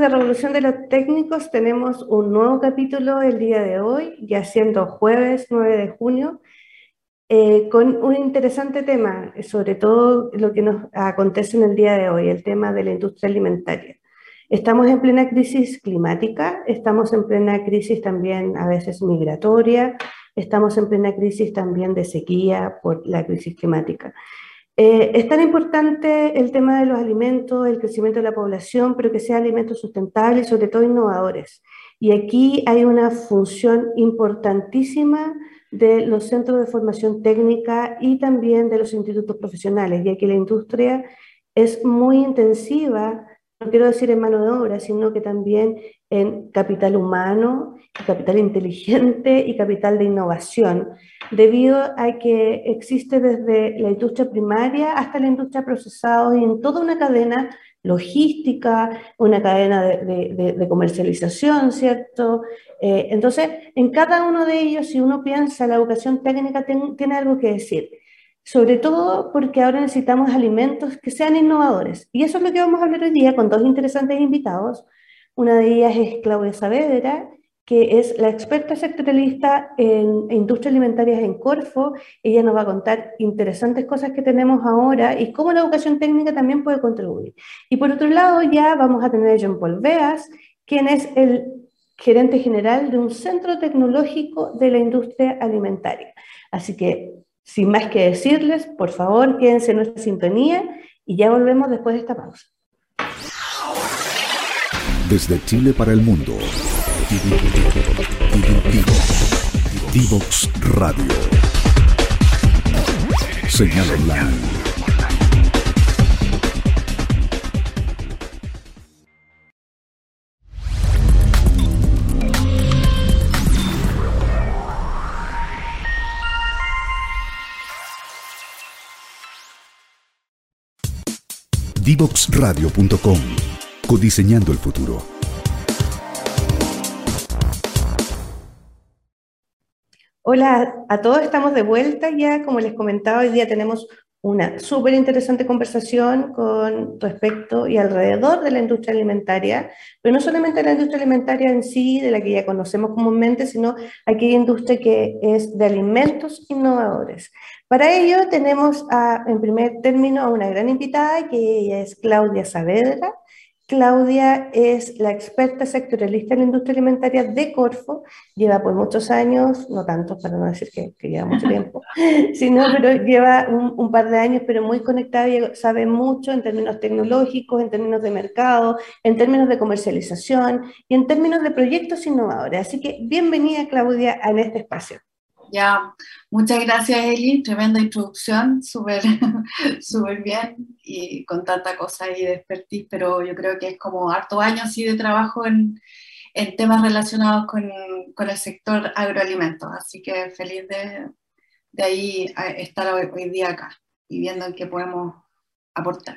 de Revolución de los Técnicos, tenemos un nuevo capítulo el día de hoy, ya siendo jueves 9 de junio, eh, con un interesante tema, sobre todo lo que nos acontece en el día de hoy, el tema de la industria alimentaria. Estamos en plena crisis climática, estamos en plena crisis también a veces migratoria, estamos en plena crisis también de sequía por la crisis climática. Eh, es tan importante el tema de los alimentos, el crecimiento de la población, pero que sean alimentos sustentables y sobre todo innovadores. Y aquí hay una función importantísima de los centros de formación técnica y también de los institutos profesionales, ya que la industria es muy intensiva, no quiero decir en mano de obra, sino que también en capital humano, capital inteligente y capital de innovación debido a que existe desde la industria primaria hasta la industria procesada y en toda una cadena logística, una cadena de, comercialización, ¿cierto? Eh, entonces, en cada uno de ellos, si uno piensa, la educación técnica tiene algo que decir, sobre todo porque ahora necesitamos alimentos que sean innovadores. Y eso es lo que vamos a hablar hoy día con dos interesantes invitados. Una de ellas es Claudia Saavedra, que es la experta sectorialista en industria alimentaria en Corfo. Ella nos va a contar interesantes cosas que tenemos ahora y cómo la educación técnica también puede contribuir. Y por otro lado, ya vamos a tener a Jean Paul Beas, quien es el gerente general de un centro tecnológico de la industria alimentaria. Así que, sin más que decirles, por favor, quédense en nuestra sintonía y ya volvemos después de esta pausa. Desde Chile para el mundo. Divox Radio. Señal online. Divoxradio.com. Codiseñando el futuro. Hola a todos, estamos de vuelta ya. Como les comentaba, hoy día tenemos una súper interesante conversación con respecto y alrededor de la industria alimentaria, pero no solamente la industria alimentaria en sí, de la que ya conocemos comúnmente, sino aquella industria que es de alimentos innovadores. Para ello tenemos en primer término a una gran invitada, que es Claudia Saavedra. Claudia es la experta sectorialista en la industria alimentaria de Corfo, lleva por muchos años, no tantos para no decir que, lleva mucho tiempo, sino pero lleva un, par de años, pero muy conectada y sabe mucho en términos tecnológicos, en términos de mercado, en términos de comercialización y en términos de proyectos innovadores. Así que bienvenida Claudia en este espacio. Ya, muchas gracias Eli, tremenda introducción, súper súper bien y con tanta cosa ahí de expertise, pero yo creo que es como harto años así de trabajo en, en temas relacionados con, con, el sector agroalimentos, así que feliz de, de ahí estar hoy día acá y viendo en qué podemos aportar.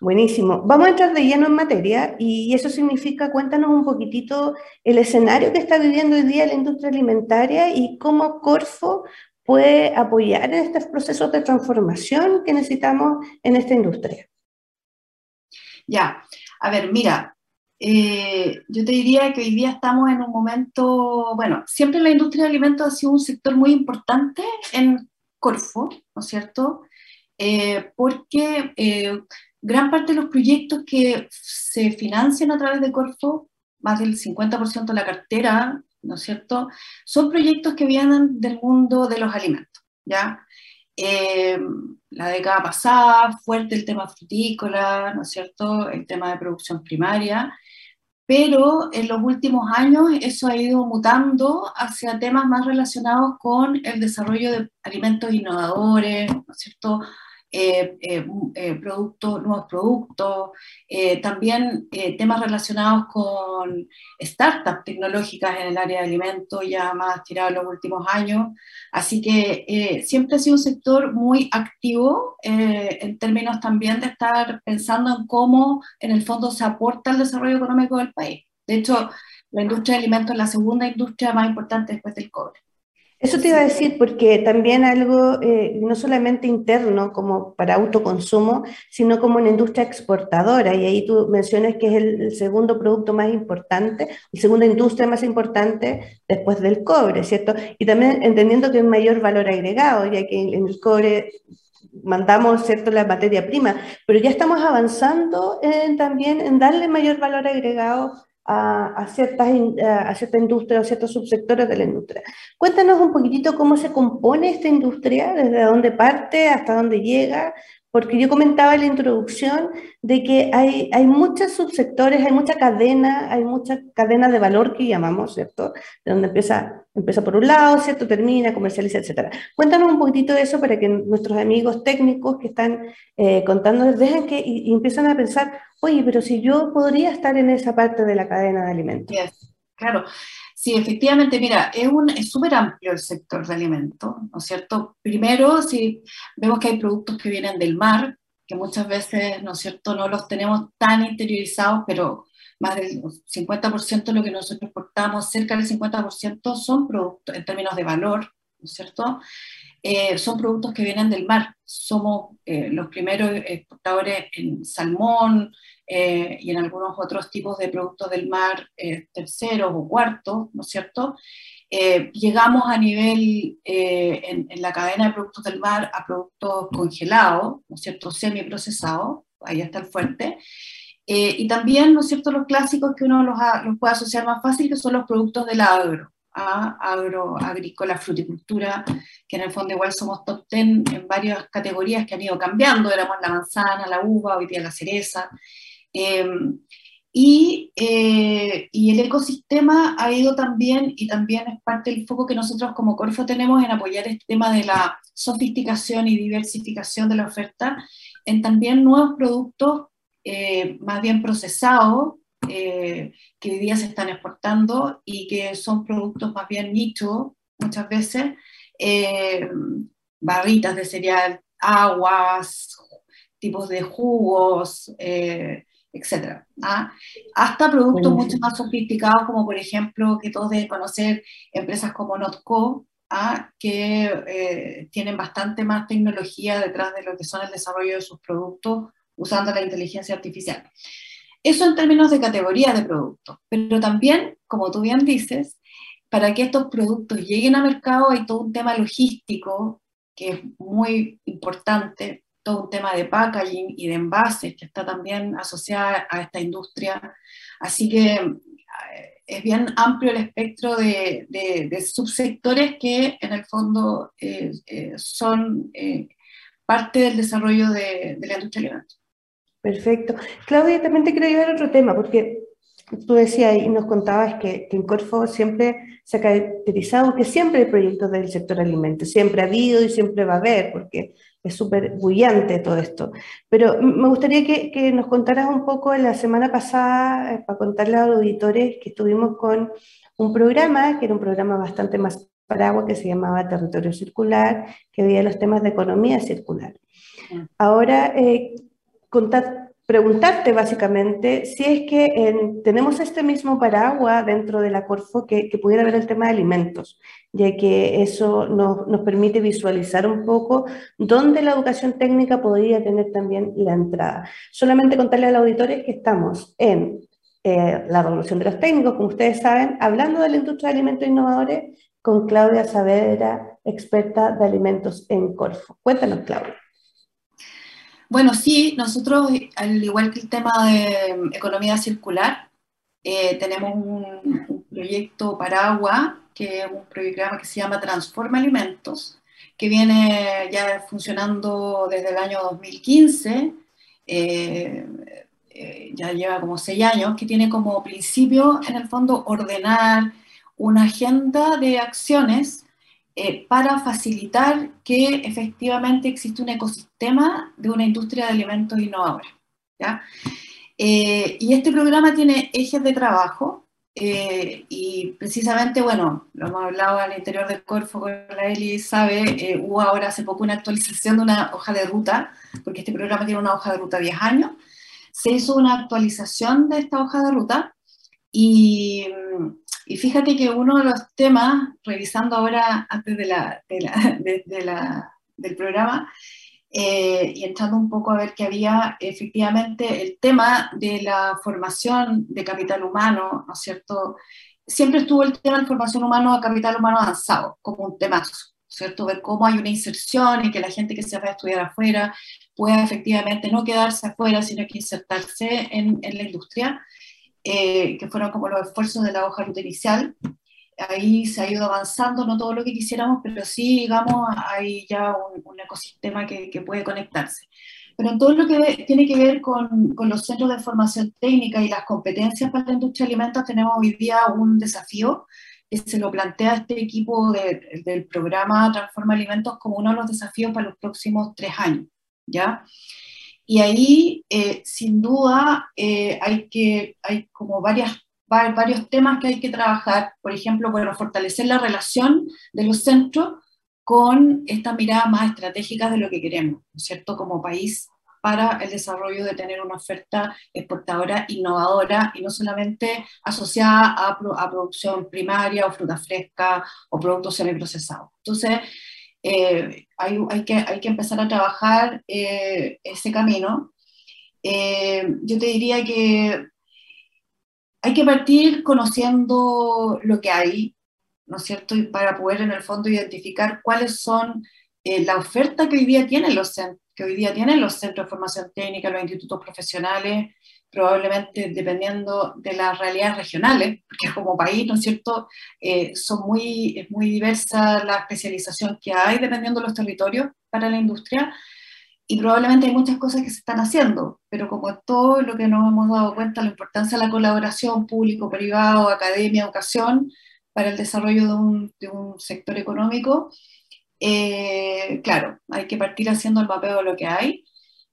Buenísimo. Vamos a entrar de lleno en materia y eso significa, cuéntanos un poquitito el escenario que está viviendo hoy día la industria alimentaria y cómo Corfo puede apoyar en estos procesos de transformación que necesitamos en esta industria. Ya, a ver, mira, eh, yo te diría que hoy día estamos en un momento, bueno, siempre la industria de alimentos ha sido un sector muy importante en Corfo, ¿no es cierto? Eh, porque eh, gran parte de los proyectos que se financian a través de Corfo, más del 50% de la cartera, ¿no es cierto?, son proyectos que vienen del mundo de los alimentos, ¿ya? Eh, la década pasada, fuerte el tema frutícola, ¿no es cierto?, el tema de producción primaria, pero en los últimos años eso ha ido mutando hacia temas más relacionados con el desarrollo de alimentos innovadores, ¿no es cierto?, eh, eh, eh, productos, nuevos productos, también temas relacionados con startups tecnológicas en el área de alimentos, ya más tirado en los últimos años. Así que siempre ha sido un sector muy activo en términos también de estar pensando en cómo en el fondo se aporta al desarrollo económico del país. De hecho, la industria de alimentos es la segunda industria más importante después del cobre. Eso te iba a decir, porque también algo eh, no solamente interno como para autoconsumo, sino como una industria exportadora. Y ahí tú mencionas que es el, segundo producto más importante, la segunda industria más importante después del cobre, ¿cierto? Y también entendiendo que hay mayor valor agregado, ya que en el cobre mandamos ¿cierto? la materia prima, pero ya estamos avanzando también en darle mayor valor agregado a, ciertas, a cierta industria, a ciertos subsectores de la industria. Cuéntanos un poquitito cómo se compone esta industria, desde dónde parte hasta dónde llega, porque yo comentaba en la introducción de que hay, hay muchos subsectores, hay mucha cadena, hay mucha cadena de valor que llamamos, ¿cierto? De donde empieza, empieza por un lado, ¿cierto? Termina, comercializa, etc. Cuéntanos un poquitito de eso para que nuestros amigos técnicos que están eh, contando dejen que empiezan a pensar, oye, pero si yo podría estar en esa parte de la cadena de alimentos. claro. Sí, efectivamente, mira, es súper amplio el sector de alimentos, ¿no es cierto? Primero, si vemos que hay productos que vienen del mar, que muchas veces, ¿no es cierto?, no los tenemos tan interiorizados, pero más del 50% de lo que nosotros exportamos, cerca del 50% son productos en términos de valor, ¿no es cierto? Eh, son productos que vienen del mar. Somos eh, los primeros exportadores en salmón, eh, y en algunos otros tipos de productos del mar eh, terceros o cuartos, ¿no es cierto? Eh, llegamos a nivel en, en, la cadena de productos del mar a productos congelados, ¿no es cierto? Semiprocesados, ahí está el fuerte. Y también, ¿no es cierto?, los clásicos que uno los, los puede asociar más fácil, que son los productos del agro, a agro, agrícola, fruticultura, que en el fondo igual somos top 10 en varias categorías que han ido cambiando, éramos la manzana, la uva, hoy día la cereza, Em, y, eh, y, el ecosistema ha ido también, y también es parte del foco que nosotros como Corfo tenemos en apoyar este tema de la sofisticación y diversificación de la oferta, en también nuevos productos eh, más bien procesados, eh, que hoy día se están exportando y que son productos más bien nicho, muchas veces, barritas de cereal, aguas, tipos de jugos, etcétera, ¿ah? hasta productos mucho más sofisticados como por ejemplo que todos deben conocer empresas como Notco, ¿ah? que eh, tienen bastante más tecnología detrás de lo que son el desarrollo de sus productos usando la inteligencia artificial. Eso en términos de categoría de productos, pero también, como tú bien dices, para que estos productos lleguen al mercado hay todo un tema logístico que es muy importante, un tema de packaging y de envases que está también asociada a esta industria. Así que eh, es bien amplio el espectro de, de, subsectores que en el fondo eh, eh, son parte del desarrollo de, la industria alimentos. Perfecto. Claudia, también te quiero llevar a otro tema, porque tú decías y nos contabas que, que, en Corfo siempre se ha caracterizado que siempre hay proyectos del sector alimentos, siempre ha habido y siempre va a haber, porque es súper bullante todo esto. Pero me gustaría que, que, nos contaras un poco la semana pasada, eh, para contarle a los auditores que estuvimos con un programa, que era un programa bastante más paraguas, que se llamaba Territorio Circular, que veía los temas de economía circular. Mm. Ahora, eh, preguntarte básicamente si es que tenemos este mismo paraguas dentro de la Corfo que, pudiera ver el tema de alimentos, ya que eso nos, permite visualizar un poco dónde la educación técnica podría tener también la entrada. Solamente contarle a los auditores que estamos en eh, la revolución de los técnicos, como ustedes saben, hablando de la industria de alimentos innovadores con Claudia Saavedra, experta de alimentos en Corfo. Cuéntanos, Claudia. Bueno, sí, nosotros, al igual que el tema de mm, economía circular, eh, tenemos un, proyecto Paragua, que es un programa que se llama Transforma Alimentos, que viene ya funcionando desde el año 2015, eh, eh, ya lleva como seis años, que tiene como principio, en el fondo, ordenar una agenda de acciones eh, para facilitar que efectivamente existe un ecosistema de una industria de alimentos innovadora. ¿ya? Eh, y este programa tiene ejes de trabajo eh, y precisamente, bueno, lo hemos hablado al interior del Corfo con la Eli, sabe, hubo ahora hace poco una actualización de una hoja de ruta, porque este programa tiene una hoja de ruta de 10 años, se hizo una actualización de esta hoja de ruta y Y fíjate que uno de los temas, revisando ahora antes de la, de la, del programa, eh, y entrando un poco a ver que había efectivamente el tema de la formación de capital humano, ¿no es cierto? Siempre estuvo el tema de formación humana a capital humano avanzado como un tema, ¿cierto? Ver cómo hay una inserción y que la gente que se va a estudiar afuera pueda efectivamente no quedarse afuera, sino que insertarse en, en la industria, eh, que fueron como los esfuerzos de la hoja ruta inicial ahí se ha ido avanzando, no todo lo que quisiéramos, pero sí, digamos, hay ya un, ecosistema que, que, puede conectarse. Pero en todo lo que tiene que ver con, con, los centros de formación técnica y las competencias para la industria de alimentos, tenemos hoy día un desafío que se lo plantea este equipo del programa Transforma Alimentos como uno de los desafíos para los próximos tres años, ¿ya? Y ahí, eh, sin duda, eh, hay, que, hay como varias varios temas que hay que trabajar, por ejemplo, bueno, fortalecer la relación de los centros con esta mirada más estratégica de lo que queremos, cierto?, como país para el desarrollo de tener una oferta exportadora innovadora y no solamente asociada a, producción primaria o fruta fresca o productos semiprocesados. Entonces, eh, hay, hay, que, hay que empezar a trabajar eh, ese camino. Eh, yo te diría que hay que partir conociendo lo que hay, ¿no es cierto? Para poder en el fondo identificar cuáles son eh, la oferta que hoy día tienen los que hoy día tienen los centros de formación técnica, los institutos profesionales, probablemente dependiendo de las realidades regionales, porque como país, ¿no es cierto?, eh, son muy, es muy diversa la especialización que hay dependiendo de los territorios para la industria, y probablemente hay muchas cosas que se están haciendo, pero como todo lo que nos hemos dado cuenta, la importancia de la colaboración público-privado, academia, educación, para el desarrollo de un, de un sector económico, eh, claro, hay que partir haciendo el mapeo de lo que hay.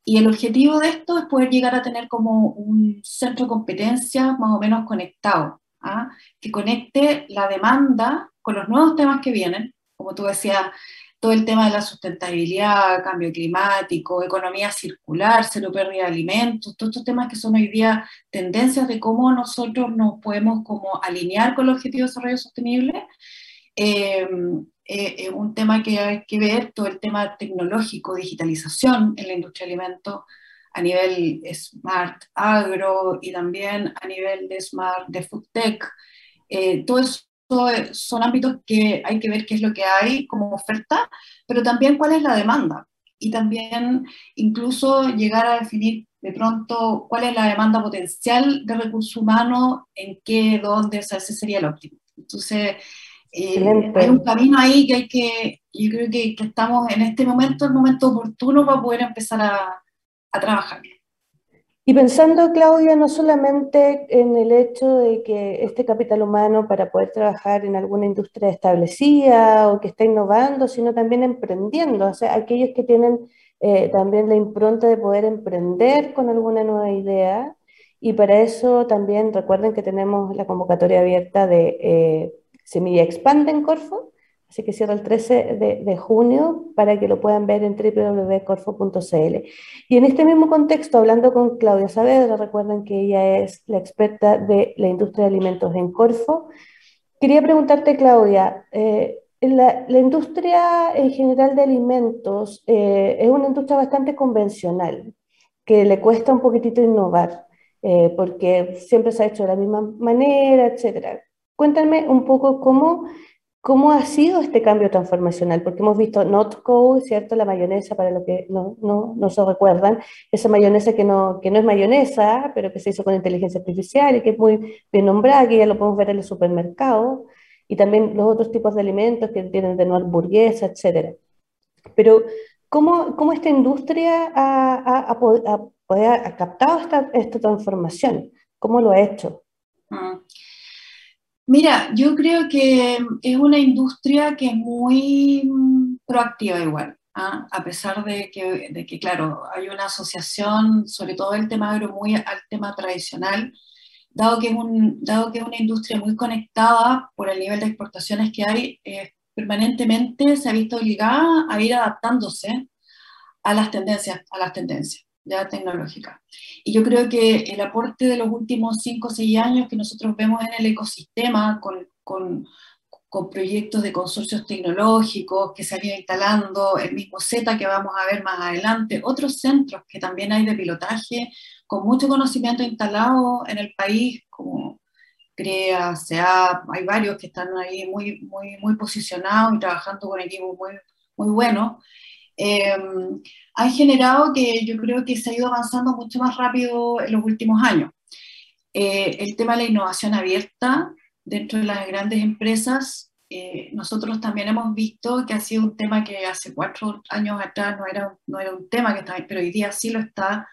Y el objetivo de esto es poder llegar a tener como un centro de competencias más o menos conectado, ¿ah? que conecte la demanda con los nuevos temas que vienen, como tú decías, todo el tema de la sustentabilidad, cambio climático, economía circular, cero pérdida de alimentos, todos estos temas que son hoy día tendencias de cómo nosotros nos podemos como alinear con los objetivos de desarrollo sostenible. Eh, eh, un tema que hay que ver, todo el tema tecnológico, digitalización en la industria de alimentos a nivel smart agro y también a nivel de smart de food tech. Eh, todo eso son ámbitos que hay que ver qué es lo que hay como oferta, pero también cuál es la demanda. Y también incluso llegar a definir de pronto cuál es la demanda potencial de recursos humanos, en qué, dónde, o sea, ese sería el óptimo. Entonces, eh, hay un camino ahí que hay que, yo creo que, que, estamos en este momento, el momento oportuno para poder empezar a, a trabajar. Y pensando, Claudia, no solamente en el hecho de que este capital humano para poder trabajar en alguna industria establecida o que está innovando, sino también emprendiendo, o sea, aquellos que tienen eh, también la impronta de poder emprender con alguna nueva idea. Y para eso también recuerden que tenemos la convocatoria abierta de eh, Semilla Expande en Corfo, Así que cierra el 13 de, junio para que lo puedan ver en www.corfo.cl. Y en este mismo contexto, hablando con Claudia Saavedra, recuerden que ella es la experta de la industria de alimentos en Corfo. Quería preguntarte, Claudia, eh, la, industria en general de alimentos eh, es una industria bastante convencional, que le cuesta un poquitito innovar, eh, porque siempre se ha hecho de la misma manera, etc. Cuéntame un poco cómo ¿Cómo ha sido este cambio transformacional? Porque hemos visto Notco, ¿cierto? La mayonesa, para los que no, no, no, se recuerdan, esa mayonesa que no, que no es mayonesa, pero que se hizo con inteligencia artificial y que es muy bien nombrada, que ya lo podemos ver en el supermercado, y también los otros tipos de alimentos que tienen de nuevo hamburguesa, etc. Pero, ¿cómo, cómo esta industria ha, ha, ha, captado esta, esta, transformación? ¿Cómo lo ha hecho? Mm. Mira, yo creo que es una industria que es muy mm, proactiva igual, ¿ah? a pesar de que, de que, claro, hay una asociación, sobre todo el tema agro, muy al tema tradicional, dado que es, un, dado que es una industria muy conectada por el nivel de exportaciones que hay, permanentemente se ha visto obligada a ir adaptándose a las tendencias, a las tendencias. Ya tecnológica. Y yo creo que el aporte de los últimos 5 o 6 años que nosotros vemos en el ecosistema con, con, con, proyectos de consorcios tecnológicos que se han ido instalando, el mismo Z que vamos a ver más adelante, otros centros que también hay de pilotaje con mucho conocimiento instalado en el país, como CREA, SEA, hay varios que están ahí muy, muy, muy posicionados y trabajando con equipos muy, muy buenos. Eh, han generado que yo creo que se ha ido avanzando mucho más rápido en los últimos años. Eh, el tema de la innovación abierta dentro de las grandes empresas, eh, nosotros también hemos visto que ha sido un tema que hace cuatro años atrás no era, no era un tema que estaba, pero hoy día sí lo está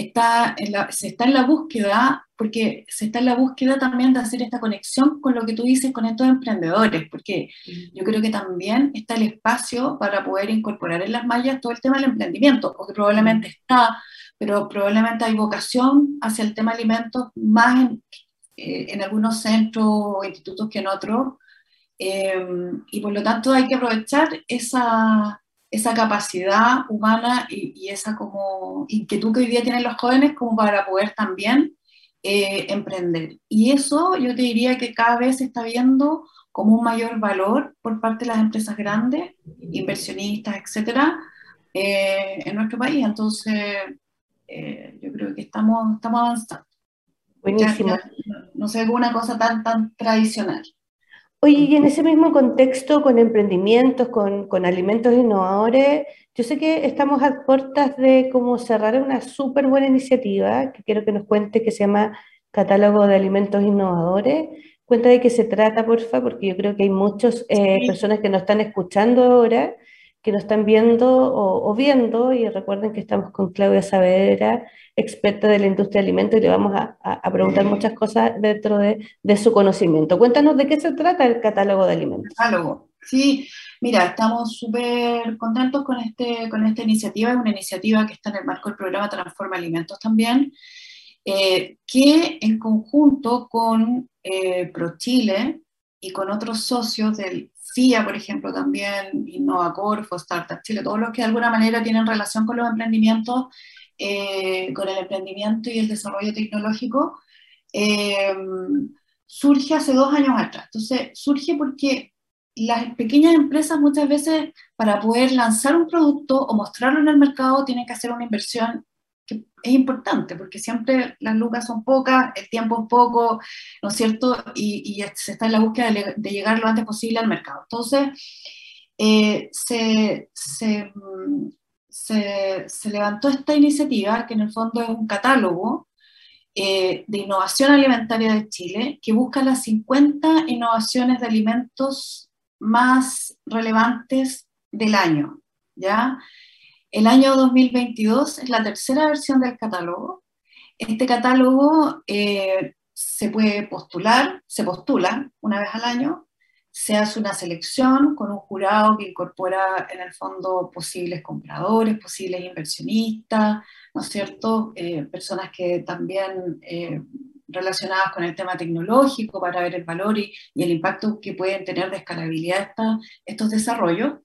está se está en la búsqueda, porque se está en la búsqueda también de hacer esta conexión con lo que tú dices con estos emprendedores, porque yo creo que también está el espacio para poder incorporar en las mallas todo el tema del emprendimiento, porque probablemente está, pero probablemente hay vocación hacia el tema alimentos más en, eh, en algunos centros o institutos que en otros, eh, y por lo tanto hay que aprovechar esa esa capacidad humana y, esa como inquietud que hoy día tienen los jóvenes como para poder también eh, emprender. Y eso yo te diría que cada vez se está viendo como un mayor valor por parte de las empresas grandes, inversionistas, etcétera, eh, en nuestro país. Entonces, eh, yo creo que estamos, estamos avanzando. Buenísimo. no, sé, alguna cosa tan, tan tradicional. Oye, y en ese mismo contexto, con emprendimientos, con, con, alimentos innovadores, yo sé que estamos a puertas de cómo cerrar una súper buena iniciativa, que quiero que nos cuente, que se llama Catálogo de Alimentos Innovadores. Cuenta de qué se trata, porfa, porque yo creo que hay muchas eh, personas que nos están escuchando ahora, que nos están viendo o, o, viendo, y recuerden que estamos con Claudia Saavedra, experta de la industria de alimentos y le vamos a, a, preguntar muchas cosas dentro de, de, su conocimiento. Cuéntanos de qué se trata el catálogo de alimentos. Catálogo, sí. Mira, estamos súper contentos con, este, con esta iniciativa. Es una iniciativa que está en el marco del programa Transforma Alimentos también, eh, que en conjunto con eh, ProChile y con otros socios del FIA, por ejemplo, también, InnovaCorfo, Startup Chile, todos los que de alguna manera tienen relación con los emprendimientos, eh, con el emprendimiento y el desarrollo tecnológico, eh, surge hace dos años atrás. Entonces, surge porque las pequeñas empresas muchas veces para poder lanzar un producto o mostrarlo en el mercado tienen que hacer una inversión es importante, porque siempre las lucas son pocas, el tiempo es poco, ¿no es cierto? Y, se está en la búsqueda de, llegar lo antes posible al mercado. Entonces, eh, se, se, levantó esta iniciativa, que en el fondo es un catálogo eh, de innovación alimentaria de Chile, que busca las 50 innovaciones de alimentos más relevantes del año. ¿ya? El año 2022 es la tercera versión del catálogo. Este catálogo eh, se puede postular, se postula una vez al año se hace una selección con un jurado que incorpora en el fondo posibles compradores, posibles inversionistas, ¿no es cierto? Eh, personas que también eh, relacionadas con el tema tecnológico para ver el valor y, el impacto que pueden tener de escalabilidad estos desarrollos.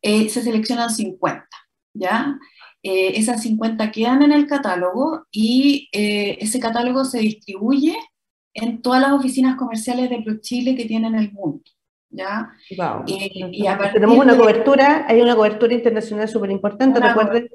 Eh, se seleccionan 50, ¿ya? esas 50 quedan en el catálogo y ese catálogo se distribuye en todas las oficinas comerciales de ProChile que tienen el mundo. ¿ya? Y, Tenemos una cobertura, hay una cobertura internacional súper importante. Recuerden,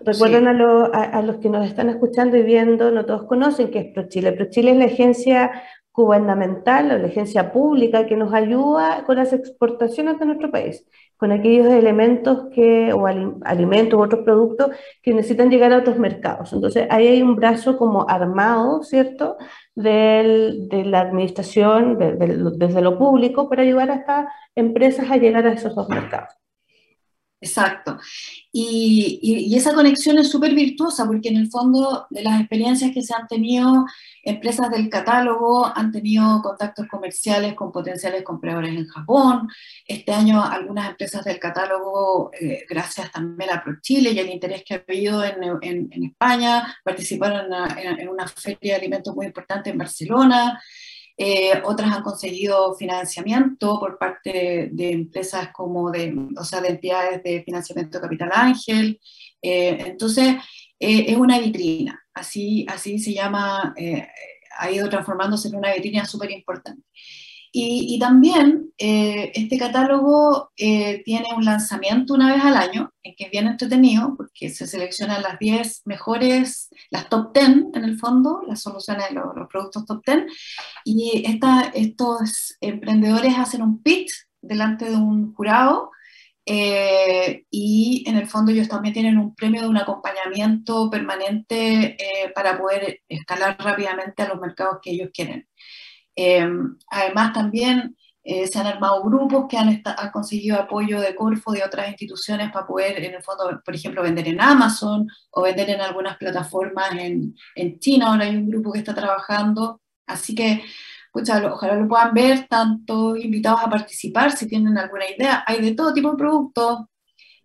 recuerden a, los que nos están escuchando y viendo, no todos conocen qué es ProChile. ProChile es la agencia gubernamental o la agencia pública que nos ayuda con las exportaciones de nuestro país con aquellos elementos que, o alimentos u otros productos que necesitan llegar a otros mercados. Entonces, ahí hay un brazo como armado, ¿cierto?, de la administración, desde lo público, para ayudar a estas empresas a llegar a esos dos mercados. Exacto. Y, esa conexión es súper virtuosa porque en el fondo de las experiencias que se han tenido, empresas del catálogo han tenido contactos comerciales con potenciales compradores en Japón. Este año algunas empresas del catálogo, eh, gracias también a ProChile y el interés que ha habido en, España, participaron en, en una feria de alimentos muy importante en Barcelona. Eh, otras han conseguido financiamiento por parte de, empresas como de, o sea, de entidades de financiamiento capital ángel. Eh, entonces, eh, es una vitrina, así, así se llama, ha ido transformándose en una vitrina súper importante. Y, también eh, este catálogo tiene un lanzamiento una vez al año, que es bien entretenido, porque se seleccionan las 10 mejores, las top 10 en el fondo, las soluciones, los, los productos top 10, y esta, estos emprendedores hacen un pitch delante de un jurado eh, y en el fondo ellos también tienen un premio de un acompañamiento permanente eh, para poder escalar rápidamente a los mercados que ellos quieren. Eh, además también se han armado grupos que han, han, conseguido apoyo de Corfo, de otras instituciones para poder, en el fondo, por ejemplo, vender en Amazon o vender en algunas plataformas en, en China. Ahora hay un grupo que está trabajando. Así que ojalá lo puedan ver, tanto invitados a participar si tienen alguna idea. Hay de todo tipo de productos,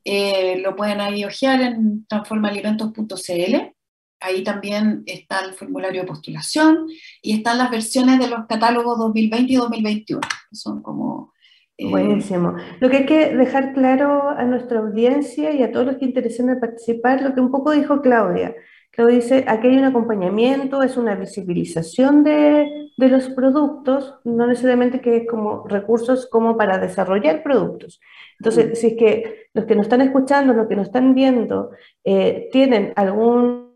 eh, lo pueden ahí ojear en transformaalimentos.cl. Ahí también está el formulario de postulación y están las versiones de los catálogos 2020 y 2021, que son como... Eh, Buenísimo. Lo que hay que dejar claro a nuestra audiencia y a todos los que interesen en participar, lo que un poco dijo Claudia, Claudia dice, aquí hay un acompañamiento, es una visibilización de, de, los productos, no necesariamente que es como recursos como para desarrollar productos. Entonces, mm. si es que los que nos están escuchando, los que nos están viendo, eh, tienen alguna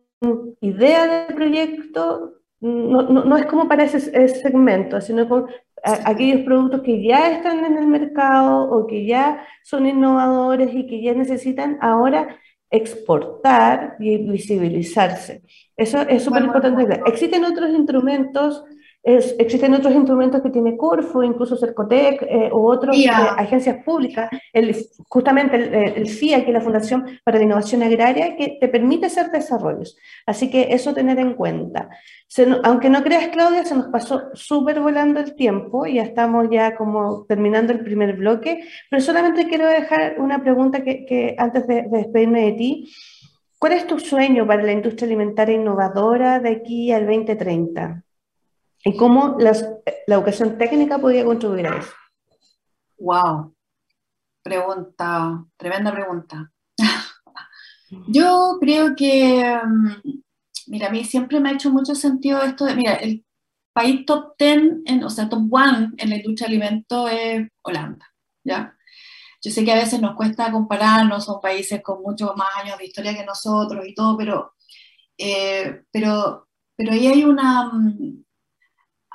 idea del proyecto, no, no, no, es como para ese, ese segmento, sino con aquellos productos que ya están en el mercado o que ya son innovadores y que ya necesitan ahora exportar y visibilizarse. Eso es súper importante. Existen otros instrumentos existen otros instrumentos que tiene Corfo, incluso Cercotec eh, u otras eh, agencias públicas, el, justamente el, el, FIA, que es la Fundación para la Innovación Agraria, que te permite hacer desarrollos. Así que eso tener en cuenta. aunque no creas, Claudia, se nos pasó súper volando el tiempo, ya estamos ya como terminando el primer bloque, pero solamente quiero dejar una pregunta que, que antes de, de despedirme de ti. ¿Cuál es tu sueño para la industria alimentaria innovadora de aquí al 2030? Y cómo la educación técnica podría contribuir a eso. Wow, pregunta, tremenda pregunta. Yo creo que, mm, mira, a mí siempre me ha hecho mucho sentido esto de, mira, el país top 10, en, o sea, top 1 en la industria de alimentos es Holanda, ¿ya? Yo sé que a veces nos cuesta compararnos, son países con muchos más años de historia que nosotros y todo, pero, eh, pero, pero ahí hay una,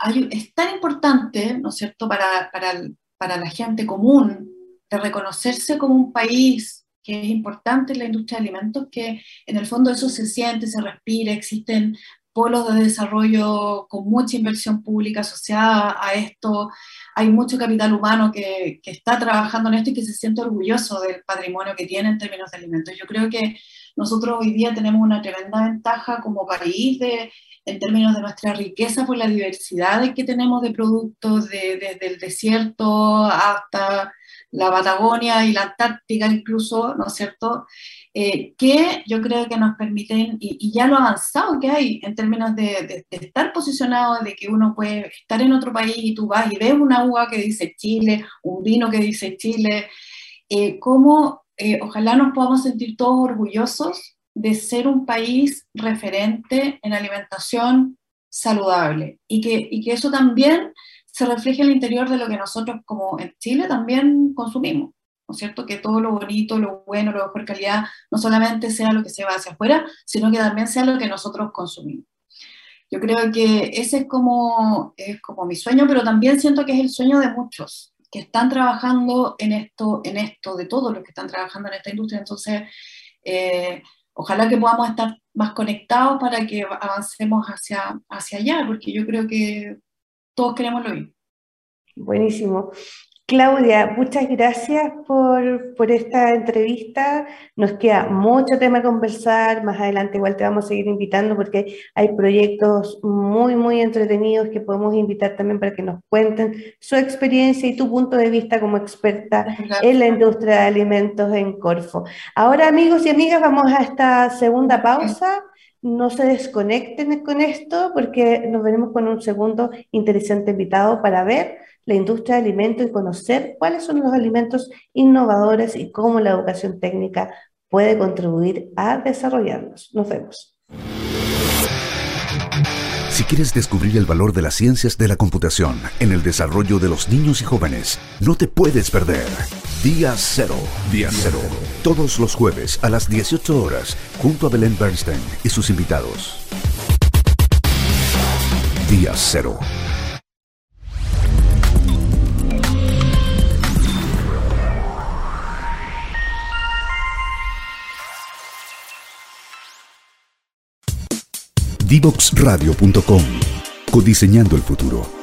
mm, es tan importante, ¿no es cierto?, para, para, para, la gente común, de reconocerse como un país que es importante en la industria de alimentos, que en el fondo eso se siente, se respira, existen polos de desarrollo con mucha inversión pública asociada a esto, hay mucho capital humano que, que, está trabajando en esto y que se siente orgulloso del patrimonio que tiene en términos de alimentos. Yo creo que nosotros hoy día tenemos una tremenda ventaja como país de en términos de nuestra riqueza por la diversidad que tenemos de productos, desde el desierto hasta la Patagonia y la Antártica incluso, ¿no es cierto? Eh, que yo creo que nos permiten, y, ya lo avanzado que hay en términos de, estar posicionado, de que uno puede estar en otro país y tú vas y ves una uva que dice Chile, un vino que dice Chile, eh, cómo eh, ojalá nos podamos sentir todos orgullosos de ser un país referente en alimentación saludable y que, y que eso también se refleje el interior de lo que nosotros como en Chile también consumimos. ¿No es cierto? Que todo lo bonito, lo bueno, lo de mejor calidad, no solamente sea lo que se va hacia afuera, sino que también sea lo que nosotros consumimos. Yo creo que ese es como, es como mi sueño, pero también siento que es el sueño de muchos que están trabajando en esto, en esto, de todos los que están trabajando en esta industria. Entonces, eh, ojalá que podamos estar más conectados para que avancemos hacia, hacia allá, porque yo creo que todos queremos lo mismo. Buenísimo. Claudia, muchas gracias por, por, esta entrevista. Nos queda mucho tema a conversar. Más adelante igual te vamos a seguir invitando porque hay proyectos muy, muy entretenidos que podemos invitar también para que nos cuenten su experiencia y tu punto de vista como experta en la industria de alimentos en Corfo. Ahora, amigos y amigas, vamos a esta segunda pausa. No se desconecten con esto porque nos veremos con un segundo interesante invitado para ver la industria de alimentos y conocer cuáles son los alimentos innovadores y cómo la educación técnica puede contribuir a desarrollarnos. Nos vemos. Si quieres descubrir el valor de las ciencias de la computación en el desarrollo de los niños y jóvenes, no te puedes perder. Día Cero. Día Cero. Todos los jueves a las 18 horas, junto a Belén Bernstein y sus invitados. Día Cero. Divoxradio.com. Codiseñando el futuro.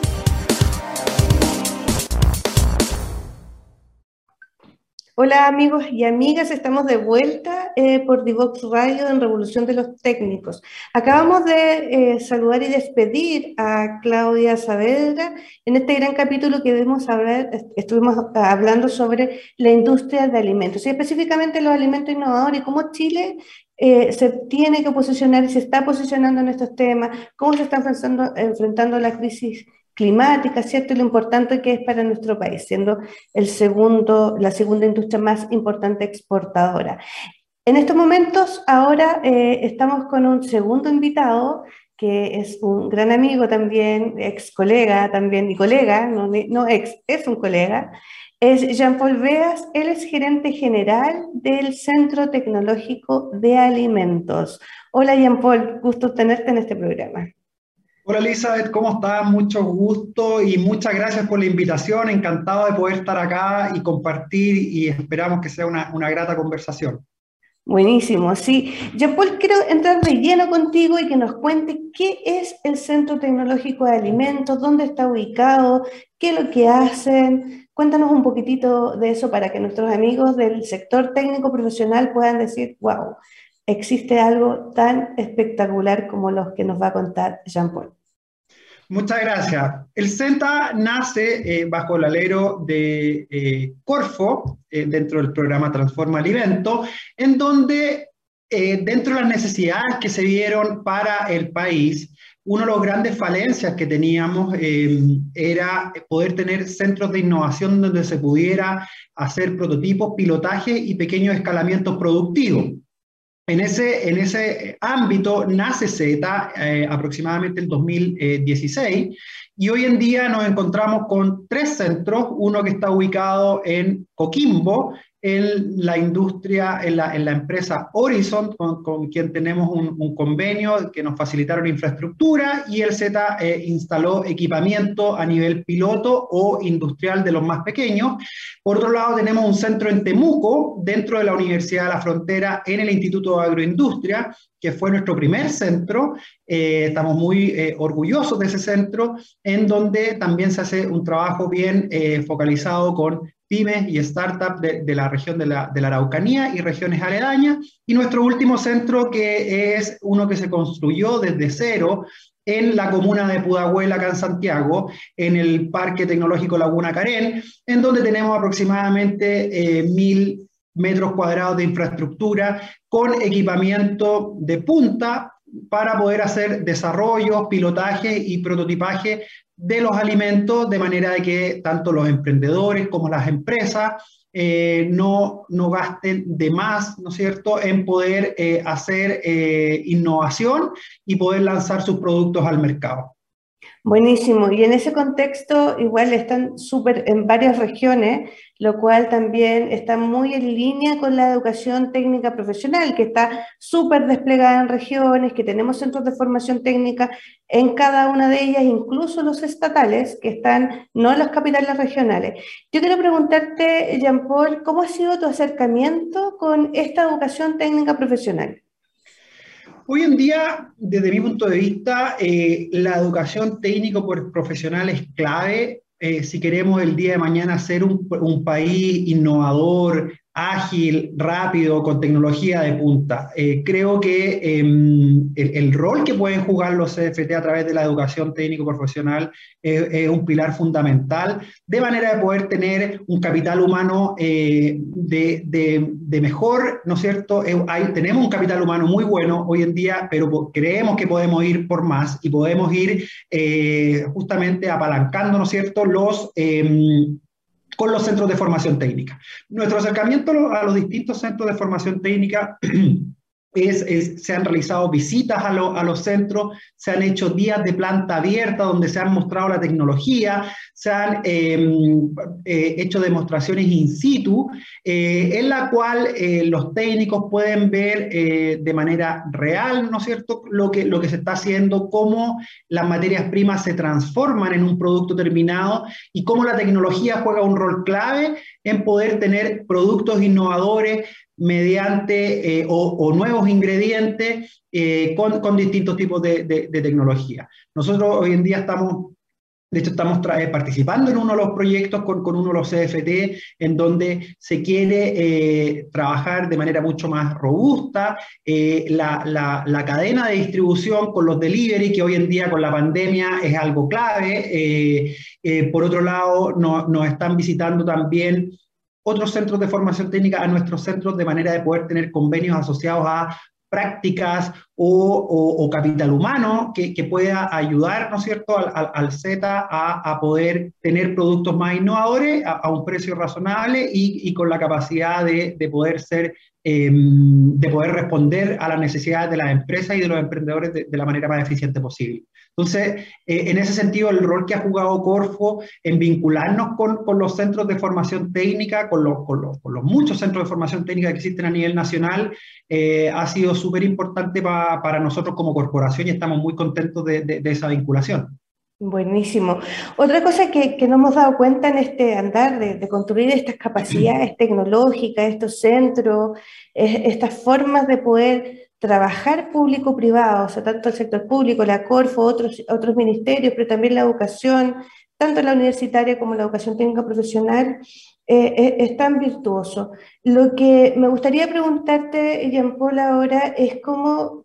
Hola amigos y amigas, estamos de vuelta eh, por Divox Radio en Revolución de los Técnicos. Acabamos de eh, saludar y despedir a Claudia Saavedra en este gran capítulo que debemos hablar, estuvimos hablando sobre la industria de alimentos y específicamente los alimentos innovadores y cómo Chile eh, se tiene que posicionar y se está posicionando en estos temas, cómo se está enfrentando, enfrentando la crisis climática, ¿cierto? Y lo importante que es para nuestro país, siendo el segundo, la segunda industria más importante exportadora. En estos momentos, ahora eh, estamos con un segundo invitado, que es un gran amigo también, ex colega también, y colega, no, no ex, es un colega, es Jean-Paul Veas, él es gerente general del Centro Tecnológico de Alimentos. Hola Jean-Paul, gusto tenerte en este programa. Hola Elizabeth, ¿cómo estás? Mucho gusto y muchas gracias por la invitación. Encantado de poder estar acá y compartir y esperamos que sea una, una grata conversación. Buenísimo, sí. Jean-Paul, quiero entrar de lleno contigo y que nos cuente qué es el Centro Tecnológico de Alimentos, dónde está ubicado, qué es lo que hacen, Cuéntanos un poquitito de eso para que nuestros amigos del sector técnico profesional puedan decir, wow, existe algo tan espectacular como los que nos va a contar Jean-Paul. Muchas gracias. El CENTA nace eh, bajo el alero de eh, Corfo, eh, dentro del programa Transforma Alimento, en donde dentro de las necesidades que se dieron para el país, una de las grandes falencias que teníamos era poder tener centros de innovación donde se pudiera hacer prototipos, pilotaje y pequeños escalamientos productivos. En ese, en ese ámbito nace Z eh, aproximadamente en 2016 y hoy en día nos encontramos con tres centros, uno que está ubicado en Coquimbo, en la industria, en la, empresa Horizon, con, con quien tenemos un, un, convenio que nos facilitaron infraestructura y el Z eh, instaló equipamiento a nivel piloto o industrial de los más pequeños. Por otro lado, tenemos un centro en Temuco, dentro de la Universidad de la Frontera, en el Instituto de Agroindustria, que fue nuestro primer centro. Eh, estamos muy eh, orgullosos de ese centro, en donde también se hace un trabajo bien eh, focalizado con pymes y startups de, de, la región de la, de la, Araucanía y regiones aledañas. Y nuestro último centro, que es uno que se construyó desde cero en la comuna de Pudahuela, acá en Santiago, en el Parque Tecnológico Laguna Carén, en donde tenemos aproximadamente eh, mil metros cuadrados de infraestructura con equipamiento de punta para poder hacer desarrollo, pilotaje y prototipaje de los alimentos de manera de que tanto los emprendedores como las empresas eh, no, no gasten de más, ¿no es cierto?, en poder eh, hacer eh, innovación y poder lanzar sus productos al mercado. Buenísimo. Y en ese contexto, igual están súper en varias regiones, lo cual también está muy en línea con la educación técnica profesional, que está súper desplegada en regiones, que tenemos centros de formación técnica en cada una de ellas, incluso los estatales, que están no en las capitales regionales. Yo quiero preguntarte, Jean-Paul, ¿cómo ha sido tu acercamiento con esta educación técnica profesional? Hoy en día, desde mi punto de vista, eh, la educación técnico profesional es clave. Eh, si queremos el día de mañana ser un país innovador, ágil, rápido, con tecnología de punta. Eh, creo que eh, el, rol que pueden jugar los CFT a través de la educación técnico-profesional es, es, un pilar fundamental, de manera de poder tener un capital humano eh, de, de, mejor, ¿no es cierto? Eh, tenemos un capital humano muy bueno hoy en día, pero creemos que podemos ir por más y podemos ir justamente apalancando, ¿no es cierto?, los con los centros de formación técnica. Nuestro acercamiento a los distintos centros de formación técnica se han realizado visitas a, los centros, se han hecho días de planta abierta donde se han mostrado la tecnología, se han em, eh, hecho demostraciones in situ, eh, en la cual eh, los técnicos pueden ver de manera real, ¿no es cierto?, lo que, lo que se está haciendo, cómo las materias primas se transforman en un producto terminado y cómo la tecnología juega un rol clave en poder tener productos innovadores mediante eh, o, nuevos ingredientes eh, con, distintos tipos de, tecnología. Nosotros hoy en día estamos, de hecho estamos eh, participando en uno de los proyectos con, uno de los CFT, en donde se quiere trabajar de manera mucho más robusta la, cadena de distribución con los delivery, que hoy en día con la pandemia es algo clave. por otro lado, nos están visitando también otros centros de formación técnica a nuestros centros de manera de poder tener convenios asociados a prácticas o, capital humano que, pueda ayudar, ¿no es cierto?, al, al, Z a, poder tener productos más innovadores a, un precio razonable y, con la capacidad de, poder ser, em, de poder responder a las necesidades de las empresas y de los emprendedores de la manera más eficiente posible. Entonces, eh, en ese sentido, el rol que ha jugado Corfo en vincularnos con, con los centros de formación técnica, con los, con, los, con los, muchos centros de formación técnica que existen a nivel nacional, eh, ha sido súper importante para nosotros como corporación y estamos muy contentos de, de, esa vinculación. Buenísimo. Otra cosa que, que, nos hemos dado cuenta en este andar de, de construir estas capacidades tecnológicas, estos centros, estas formas de poder trabajar público-privado, o sea, tanto el sector público, la Corfo, otros, otros ministerios, pero también la educación, tanto la universitaria como la educación técnica profesional, eh, eh, es tan virtuoso. Lo que me gustaría preguntarte, Jean Paul, ahora es cómo,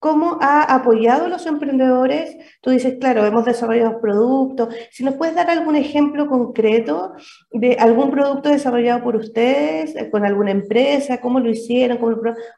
¿Cómo ha apoyado a los emprendedores? Tú dices, claro, hemos desarrollado productos. Si nos puedes dar algún ejemplo concreto de algún producto desarrollado por ustedes, eh, con alguna empresa, cómo lo hicieron,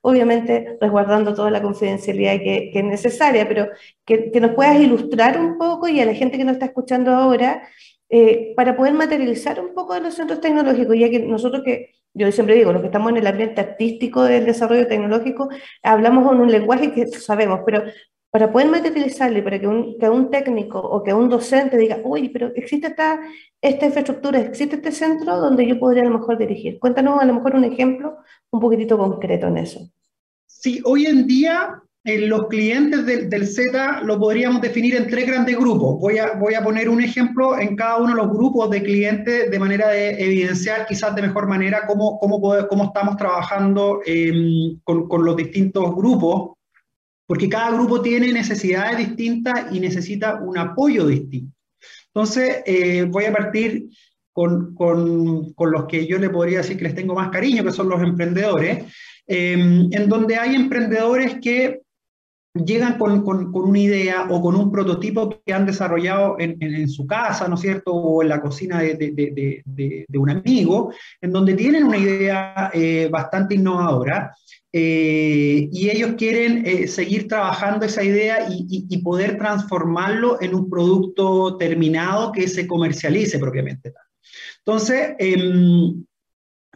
obviamente resguardando toda la confidencialidad que, es necesaria, pero que, nos puedas ilustrar un poco y a la gente que nos está escuchando ahora, eh, para poder materializar un poco de los centros tecnológicos, ya que nosotros que yo siempre digo, los que estamos en el ambiente artístico del desarrollo tecnológico, hablamos con un lenguaje que sabemos, pero para poder materializarlo y para que un, técnico o que un docente diga, uy, pero existe esta, esta infraestructura, existe este centro donde yo podría a lo mejor dirigir. Cuéntanos a lo mejor un ejemplo un poquitito concreto en eso. Sí, hoy en día los clientes del, Z lo podríamos definir en tres grandes grupos. Voy a, voy a poner un ejemplo en cada uno de los grupos de clientes de manera de evidenciar quizás de mejor manera cómo, cómo, cómo estamos trabajando em, con, con, los distintos grupos, porque cada grupo tiene necesidades distintas y necesita un apoyo distinto. Entonces, eh, voy a partir con, con, con, los que yo le podría decir que les tengo más cariño, que son los emprendedores, em, en donde hay emprendedores que llegan con, con, con, una idea o con un prototipo que han desarrollado en, en, su casa, ¿no es cierto?, o en la cocina de, de, de, de un amigo, en donde tienen una idea eh, bastante innovadora eh, y ellos quieren eh, seguir trabajando esa idea y, y, poder transformarlo en un producto terminado que se comercialice propiamente. Entonces, em,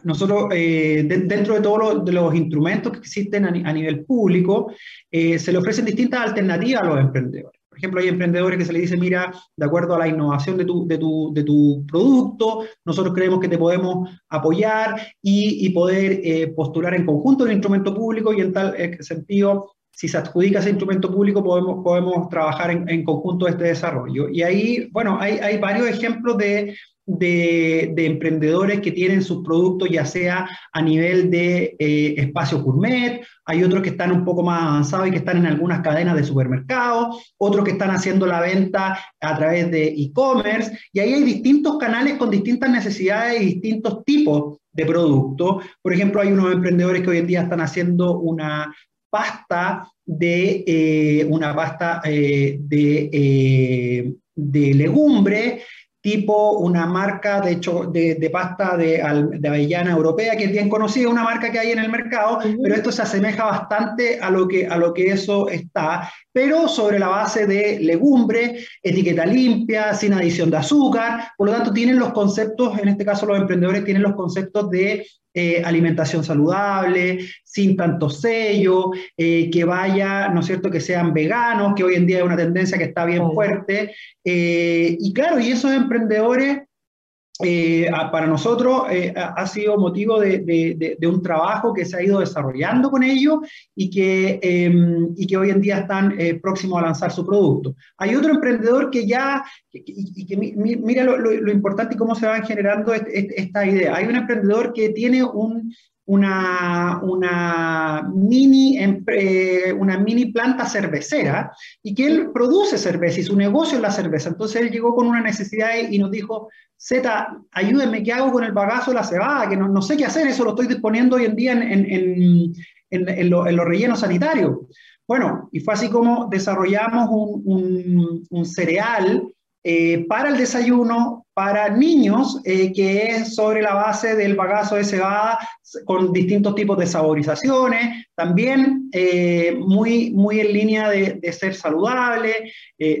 nosotros, eh, dentro de todos los, instrumentos que existen a, nivel público, eh, se le ofrecen distintas alternativas a los emprendedores. Por ejemplo, hay emprendedores que se le dice, mira, de acuerdo a la innovación de tu, de tu, de tu producto, nosotros creemos que te podemos apoyar y, poder eh, postular en conjunto el instrumento público y en tal sentido si se adjudica ese instrumento público, podemos, podemos trabajar en, conjunto este desarrollo. Y ahí, bueno, hay varios ejemplos de, de, emprendedores que tienen sus productos ya sea a nivel de eh, espacio gourmet, hay otros que están un poco más avanzados y que están en algunas cadenas de supermercados, otros que están haciendo la venta a través de e-commerce, y ahí hay distintos canales con distintas necesidades y distintos tipos de productos. Por ejemplo, hay unos emprendedores que hoy en día están haciendo una pasta de eh, una pasta eh, de, de legumbre tipo una marca de, hecho, de, pasta de, avellana europea, que es bien conocida, una marca que hay en el mercado, pero esto se asemeja bastante a lo, que, a lo que eso está, pero sobre la base de legumbre, etiqueta limpia, sin adición de azúcar, por lo tanto tienen los conceptos, en este caso los emprendedores tienen los conceptos de eh, alimentación saludable, sin tanto sello, eh, que vaya, ¿no es cierto?, que sean veganos, que hoy en día es una tendencia que está bien fuerte. Eh, y claro, y esos emprendedores eh, para nosotros eh, ha sido motivo de, un trabajo que se ha ido desarrollando con ellos y que, em, y que hoy en día están eh, próximos a lanzar su producto. Hay otro emprendedor que ya, y, que mira lo, importante y cómo se van generando esta idea. Hay un emprendedor que tiene un, una, una, mini, una mini planta cervecera y que él produce cerveza y su negocio es la cerveza. Entonces él llegó con una necesidad y nos dijo, Z, ayúdenme, ¿qué hago con el bagazo de la cebada? Que no, no sé qué hacer, eso lo estoy disponiendo hoy en día en, en, en, en los rellenos sanitarios. Bueno, y fue así como desarrollamos un, un, cereal eh, para el desayuno para niños, eh, que es sobre la base del bagazo de cebada con distintos tipos de saborizaciones, también eh, muy, muy en línea de, ser saludable,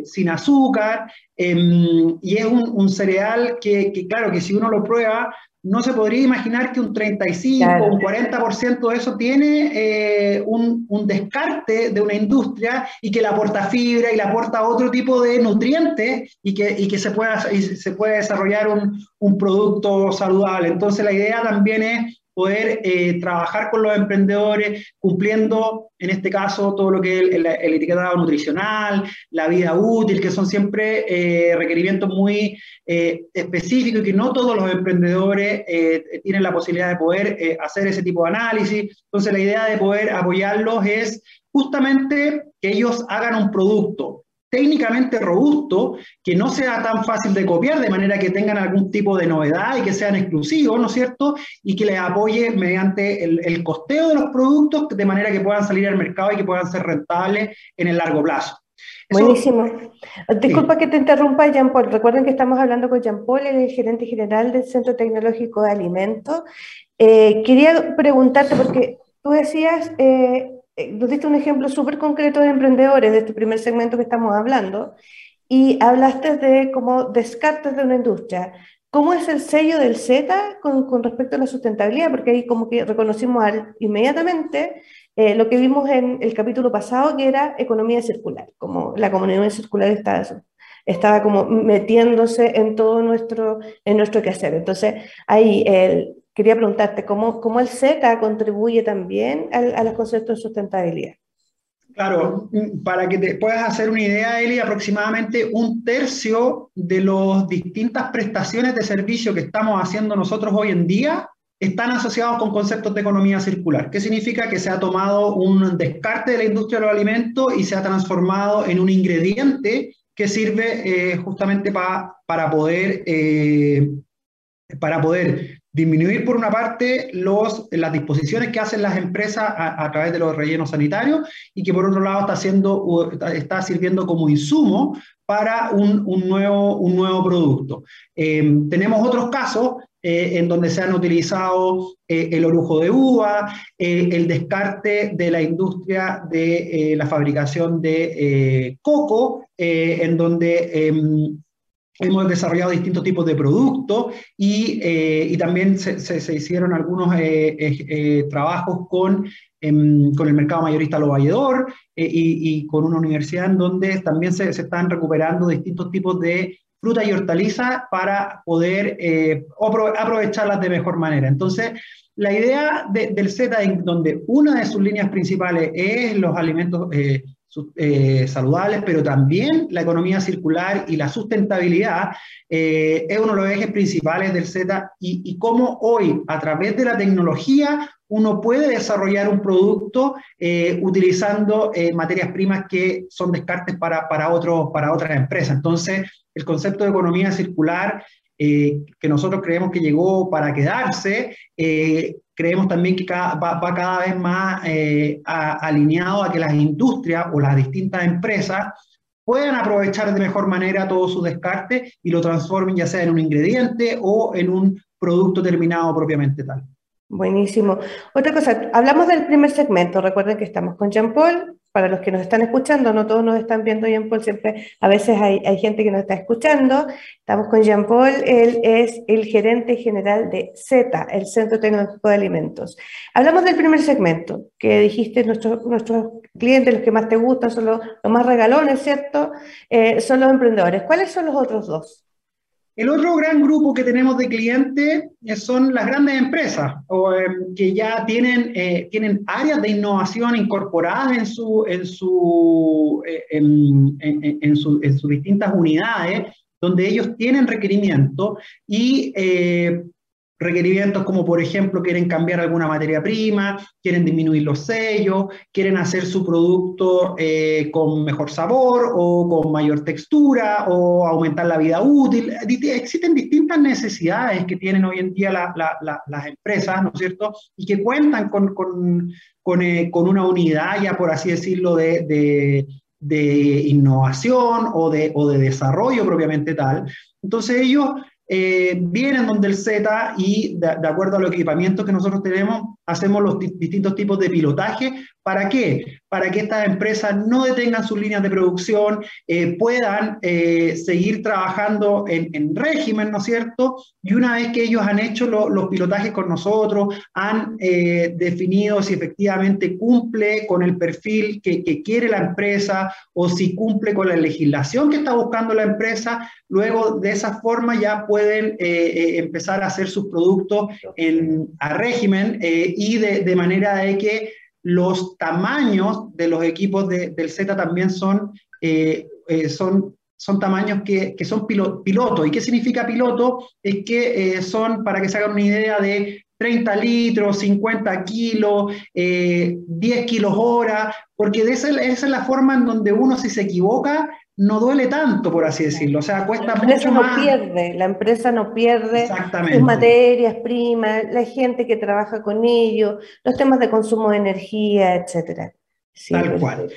sin azúcar, em, y es un, cereal que, claro, que si uno lo prueba, no se podría imaginar que un 35 o un 40% de eso tiene eh, un, un, descarte de una industria y que le aporta fibra y le aporta otro tipo de nutrientes y que, y que se, pueda, se puede desarrollar un, un producto saludable. Entonces la idea también es poder eh, trabajar con los emprendedores cumpliendo, en este caso, todo lo que es el, etiquetado nutricional, la vida útil, que son siempre eh, requerimientos muy eh, específicos y que no todos los emprendedores tienen la posibilidad de poder hacer ese tipo de análisis. Entonces, la idea de poder apoyarlos es justamente que ellos hagan un producto técnicamente robusto, que no sea tan fácil de copiar, de manera que tengan algún tipo de novedad y que sean exclusivos, ¿no es cierto? Y que les apoye mediante el, costeo de los productos, de manera que puedan salir al mercado y que puedan ser rentables en el largo plazo. Buenísimo. Disculpa que te interrumpa, Jean Paul. Recuerden que estamos hablando con Jean Paul, el gerente general del Centro Tecnológico de Alimentos. Eh, quería preguntarte, porque tú decías, eh, eh, nos diste un ejemplo súper concreto de emprendedores de este primer segmento que estamos hablando y hablaste de como descartes de una industria. ¿Cómo es el sello del Z con, respecto a la sustentabilidad? Porque ahí como que reconocimos inmediatamente eh, lo que vimos en el capítulo pasado, que era economía circular, como la comunidad circular estaba, estaba como metiéndose en todo nuestro, en nuestro quehacer. Entonces, ahí el, quería preguntarte, ¿cómo, el SECA contribuye también a, los conceptos de sustentabilidad? Claro, para que te puedas hacer una idea, Eli, aproximadamente un tercio de las distintas prestaciones de servicio que estamos haciendo nosotros hoy en día están asociados con conceptos de economía circular. ¿Qué significa? Que se ha tomado un descarte de la industria de los alimentos y se ha transformado en un ingrediente que sirve eh, justamente para poder, eh, para poder disminuir por una parte los, las disposiciones que hacen las empresas a, través de los rellenos sanitarios y que por otro lado está, haciendo, está sirviendo como insumo para un, un nuevo, un nuevo producto. Em, tenemos otros casos eh, en donde se han utilizado eh, el orujo de uva, eh, el descarte de la industria de la fabricación de coco, en donde em, Hemos desarrollado distintos tipos de productos y, eh, y también se, se, hicieron algunos eh, eh, trabajos con, em, con el mercado mayorista Lo Valledor y, y, con una universidad en donde también se, se, están recuperando distintos tipos de fruta y hortalizas para poder aprovecharlas de mejor manera. Entonces, la idea del Z, donde una de sus líneas principales es los alimentos saludables, pero también la economía circular y la sustentabilidad eh, es uno de los ejes principales del Z y, cómo hoy, a través de la tecnología, uno puede desarrollar un producto eh, utilizando materias primas que son descartes para, para, para otras empresas. Entonces, el concepto de economía circular que nosotros creemos que llegó para quedarse, creemos también que va, cada vez más eh, alineado a que las industrias o las distintas empresas puedan aprovechar de mejor manera todo su descarte y lo transformen ya sea en un ingrediente o en un producto terminado propiamente tal. Buenísimo. Otra cosa, hablamos del primer segmento. Recuerden que estamos con Jean Paul. Para los que nos están escuchando, no todos nos están viendo Jean Paul, siempre a veces hay, hay gente que nos está escuchando. Estamos con Jean Paul, él es el gerente general de Z, el Centro Tecnológico de Alimentos. Hablamos del primer segmento, que dijiste nuestros, nuestros clientes, los que más te gustan, son los, más regalones, ¿cierto? Eh, son los emprendedores. ¿Cuáles son los otros dos? El otro gran grupo que tenemos de clientes eh, son las grandes empresas em, que ya tienen, eh, tienen áreas de innovación incorporadas en, su, en, su, eh, en, en, sus distintas unidades, donde ellos tienen requerimientos y requerimientos como por ejemplo quieren cambiar alguna materia prima, quieren disminuir los sellos, quieren hacer su producto eh, con mejor sabor o con mayor textura o aumentar la vida útil. Existen distintas necesidades que tienen hoy en día las empresas, ¿no es cierto? Y que cuentan con, con, eh, con una unidad ya, por así decirlo, de, de, de innovación o de, o de desarrollo propiamente tal. Entonces ellos eh, vienen donde el Z y de, acuerdo a los equipamientos que nosotros tenemos, hacemos los distintos tipos de pilotaje. ¿Para qué? Para que estas empresas no detengan sus líneas de producción, eh, puedan eh, seguir trabajando en, régimen, ¿no es cierto? Y una vez que ellos han hecho los pilotajes con nosotros, han definido si efectivamente cumple con el perfil que, quiere la empresa o si cumple con la legislación que está buscando la empresa, luego de esa forma ya pueden empezar a hacer sus productos a régimen y de, manera de que los tamaños de los equipos del Z también son, eh, eh, son, son tamaños que, que son piloto. ¿Y qué significa piloto? Es que eh, son, para que se hagan una idea, de 30 litros, 50 kilos, 10 kilos hora, porque esa, esa, es la forma en donde uno si se equivoca no duele tanto, por así decirlo. O sea, cuesta mucho no Pierde, la empresa no pierde sus materias primas, la gente que trabaja con ellos, los temas de consumo de energía, etcétera. Tal cual.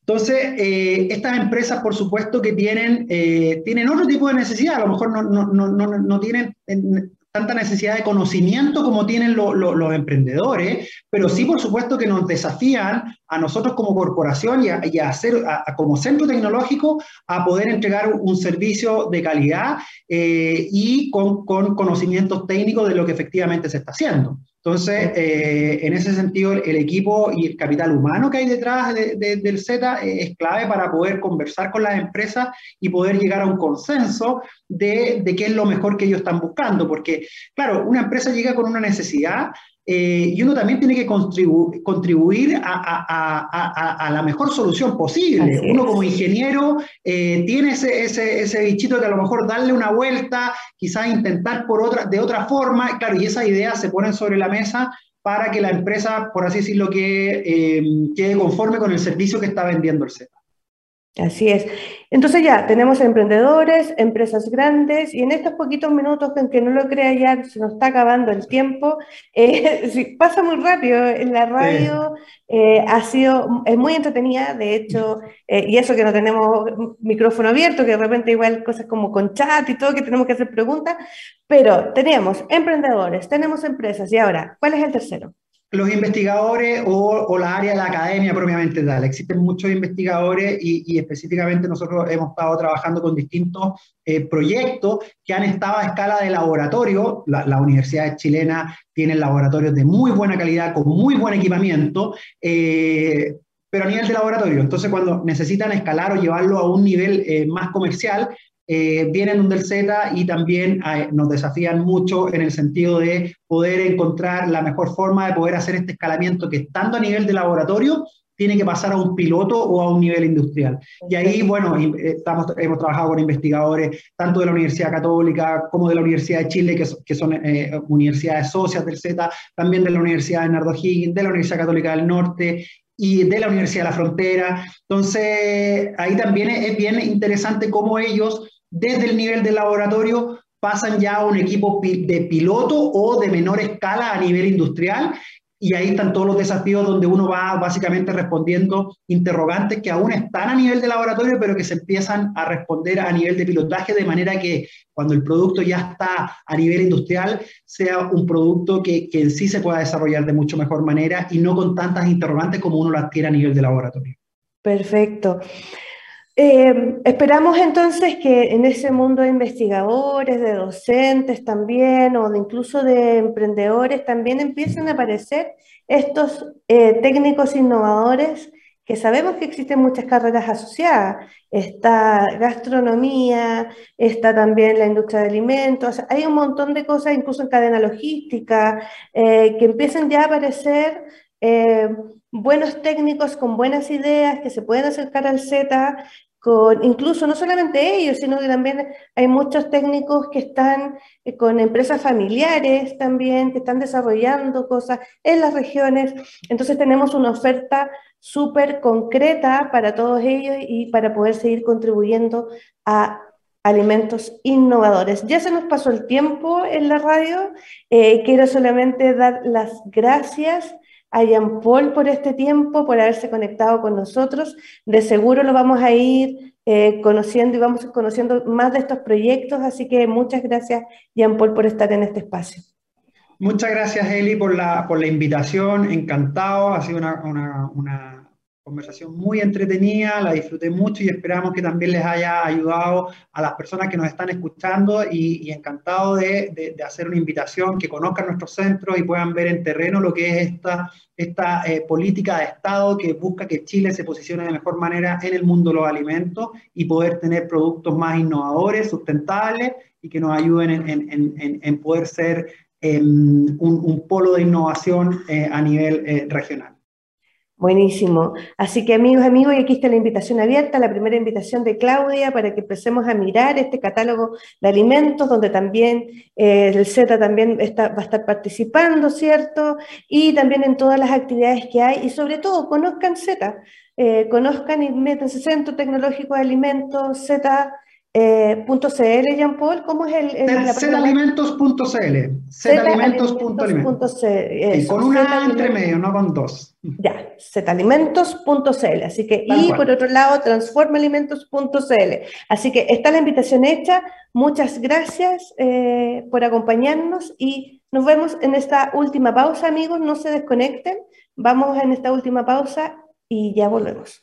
Entonces, eh, estas empresas, por supuesto, que tienen, eh, tienen otro tipo de necesidad, a lo mejor no, no, no, no tienen tanta necesidad de conocimiento como tienen los emprendedores, pero sí, por supuesto, que nos desafían a nosotros como corporación y a, hacer, como centro tecnológico a poder entregar un servicio de calidad eh, y con, con conocimientos técnicos de lo que efectivamente se está haciendo. Entonces, eh, en ese sentido, el, equipo y el capital humano que hay detrás del Z es clave para poder conversar con las empresas y poder llegar a un consenso de, de, qué es lo mejor que ellos están buscando. Porque, claro, una empresa llega con una necesidad eh, y uno también tiene que contribuir a, la mejor solución posible. uno como ingeniero eh, tiene ese, ese, bichito de a lo mejor darle una vuelta, quizás intentar por otra, de otra forma, claro, y esas ideas se ponen sobre la mesa para que la empresa, por así decirlo, que, eh, quede conforme con el servicio que está vendiendo el Z. Así es. Entonces ya tenemos emprendedores, empresas grandes y en estos poquitos minutos, que no lo crea ya, se nos está acabando el tiempo. Eh, pasa muy rápido en la radio, eh, ha sido, es muy entretenida, de hecho, eh, y eso que no tenemos micrófono abierto, que de repente igual cosas como con chat y todo, que tenemos que hacer preguntas, pero tenemos emprendedores, tenemos empresas y ahora, ¿cuál es el tercero? Los investigadores o, la área de la academia propiamente tal. Existen muchos investigadores y, específicamente nosotros hemos estado trabajando con distintos eh, proyectos que han estado a escala de laboratorio. La, la universidad chilena tiene laboratorios de muy buena calidad, con muy buen equipamiento. Eh, pero a nivel de laboratorio. Entonces, cuando necesitan escalar o llevarlo a un nivel eh, más comercial, eh, vienen del Z y también eh, nos desafían mucho en el sentido de poder encontrar la mejor forma de poder hacer este escalamiento que estando a nivel de laboratorio tiene que pasar a un piloto o a un nivel industrial. Y ahí, bueno, eh, estamos, hemos trabajado con investigadores tanto de la Universidad Católica como de la Universidad de Chile, que, que son eh, universidades socias del Z, también de la Universidad de Nardo Higgins, de la Universidad Católica del Norte y de la Universidad de la Frontera. Entonces, ahí también es bien interesante cómo ellos desde el nivel de laboratorio pasan ya a un equipo de piloto o de menor escala a nivel industrial y ahí están todos los desafíos donde uno va básicamente respondiendo interrogantes que aún están a nivel de laboratorio, pero que se empiezan a responder a nivel de pilotaje, de manera que cuando el producto ya está a nivel industrial, sea un producto que, que en sí se pueda desarrollar de mucho mejor manera y no con tantas interrogantes como uno las tiene a nivel de laboratorio. Perfecto. Eh, esperamos entonces que en ese mundo de investigadores, de docentes también, o de incluso de emprendedores, también empiecen a aparecer estos eh, técnicos innovadores que sabemos que existen muchas carreras asociadas. Está gastronomía, está también la industria de alimentos, hay un montón de cosas, incluso en cadena logística, eh, que empiezan ya a aparecer buenos técnicos con buenas ideas que se pueden acercar al Z, con, incluso no solamente ellos, sino que también hay muchos técnicos que están eh, con empresas familiares también, que están desarrollando cosas en las regiones. Entonces tenemos una oferta súper concreta para todos ellos y para poder seguir contribuyendo a alimentos innovadores. Ya se nos pasó el tiempo en la radio. Eh, quiero solamente dar las gracias a Jean Paul por este tiempo, por haberse conectado con nosotros. De seguro lo vamos a ir eh, conociendo y vamos conociendo más de estos proyectos, así que muchas gracias Jean Paul por estar en este espacio. Muchas gracias Eli por la, por la invitación, encantado, ha sido una, una, una conversación muy entretenida, la disfruté mucho y esperamos que también les haya ayudado a las personas que nos están escuchando y, encantado de, hacer una invitación, que conozcan nuestros centros y puedan ver en terreno lo que es esta, esta eh, política de Estado que busca que Chile se posicione de mejor manera en el mundo de los alimentos y poder tener productos más innovadores, sustentables y que nos ayuden en, en, en, poder ser em, un, un, polo de innovación eh, a nivel eh, regional. Buenísimo. Así que amigos, amigos, y aquí está la invitación abierta, la primera invitación de Claudia para que empecemos a mirar este catálogo de alimentos, donde también eh, el Z también está, va a estar participando, ¿cierto? Y también en todas las actividades que hay, y sobre todo conozcan Z, eh, conozcan y métanse Centro Tecnológico de Alimentos, Z eh, .cl, Jean Paul, ¿cómo es el? el Zalimentos.cl. Zalimentos.cl. Con una entre medio, no con dos. Ya, zalimentos.cl. Así que, y por otro lado, transformaalimentos.cl. Así que está la invitación hecha. Muchas gracias eh, por acompañarnos y nos vemos en esta última pausa, amigos. No se desconecten. Vamos en esta última pausa y ya volvemos.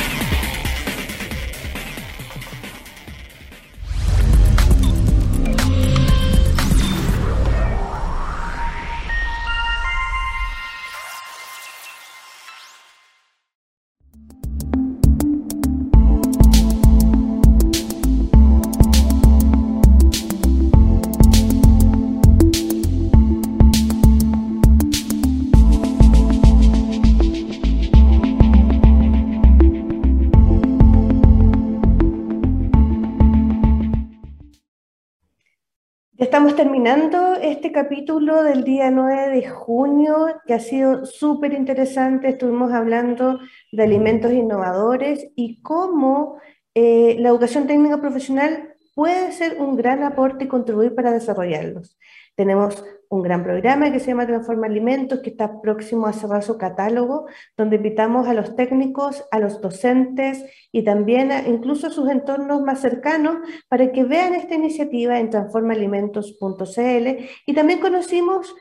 capítulo del día 9 de junio, que ha sido súper interesante. Estuvimos hablando de alimentos innovadores y cómo eh, la educación técnica profesional puede ser un gran aporte y contribuir para desarrollarlos. Tenemos un gran programa que se llama Transforma Alimentos, que está próximo a cerrar su catálogo, donde invitamos a los técnicos, a los docentes y también incluso a sus entornos más cercanos para que vean esta iniciativa en transformaalimentos.cl y también conocimos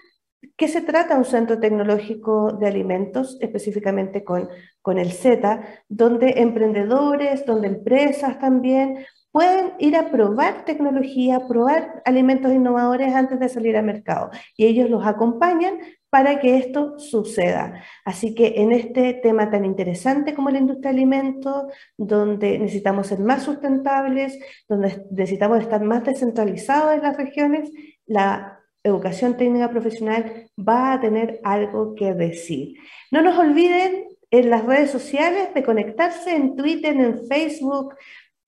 qué se trata un centro tecnológico de alimentos, específicamente con, con el Z, donde emprendedores, donde empresas también pueden ir a probar tecnología, probar alimentos innovadores antes de salir al mercado. Y ellos los acompañan para que esto suceda. Así que en este tema tan interesante como la industria de alimentos, donde necesitamos ser más sustentables, donde necesitamos estar más descentralizados en las regiones, la educación técnica profesional va a tener algo que decir. No nos olviden en las redes sociales de conectarse en Twitter, en Facebook,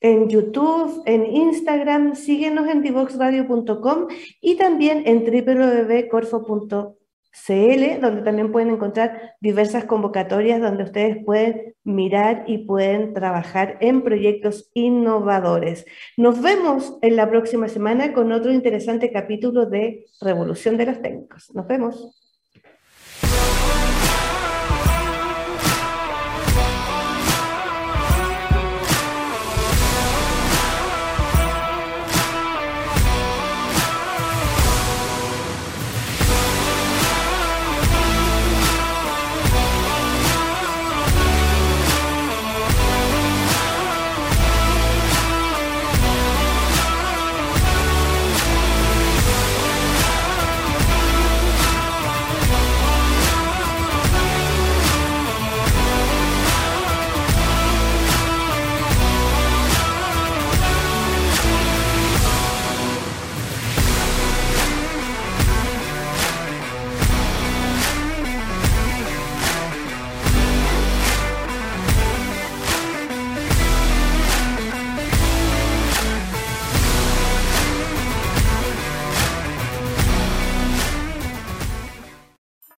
en YouTube, en Instagram, síguenos en divoxradio.com y también en www.corfo.cl, donde también pueden encontrar diversas convocatorias donde ustedes pueden mirar y pueden trabajar en proyectos innovadores. Nos vemos en la próxima semana con otro interesante capítulo de Revolución de los Técnicos. Nos vemos.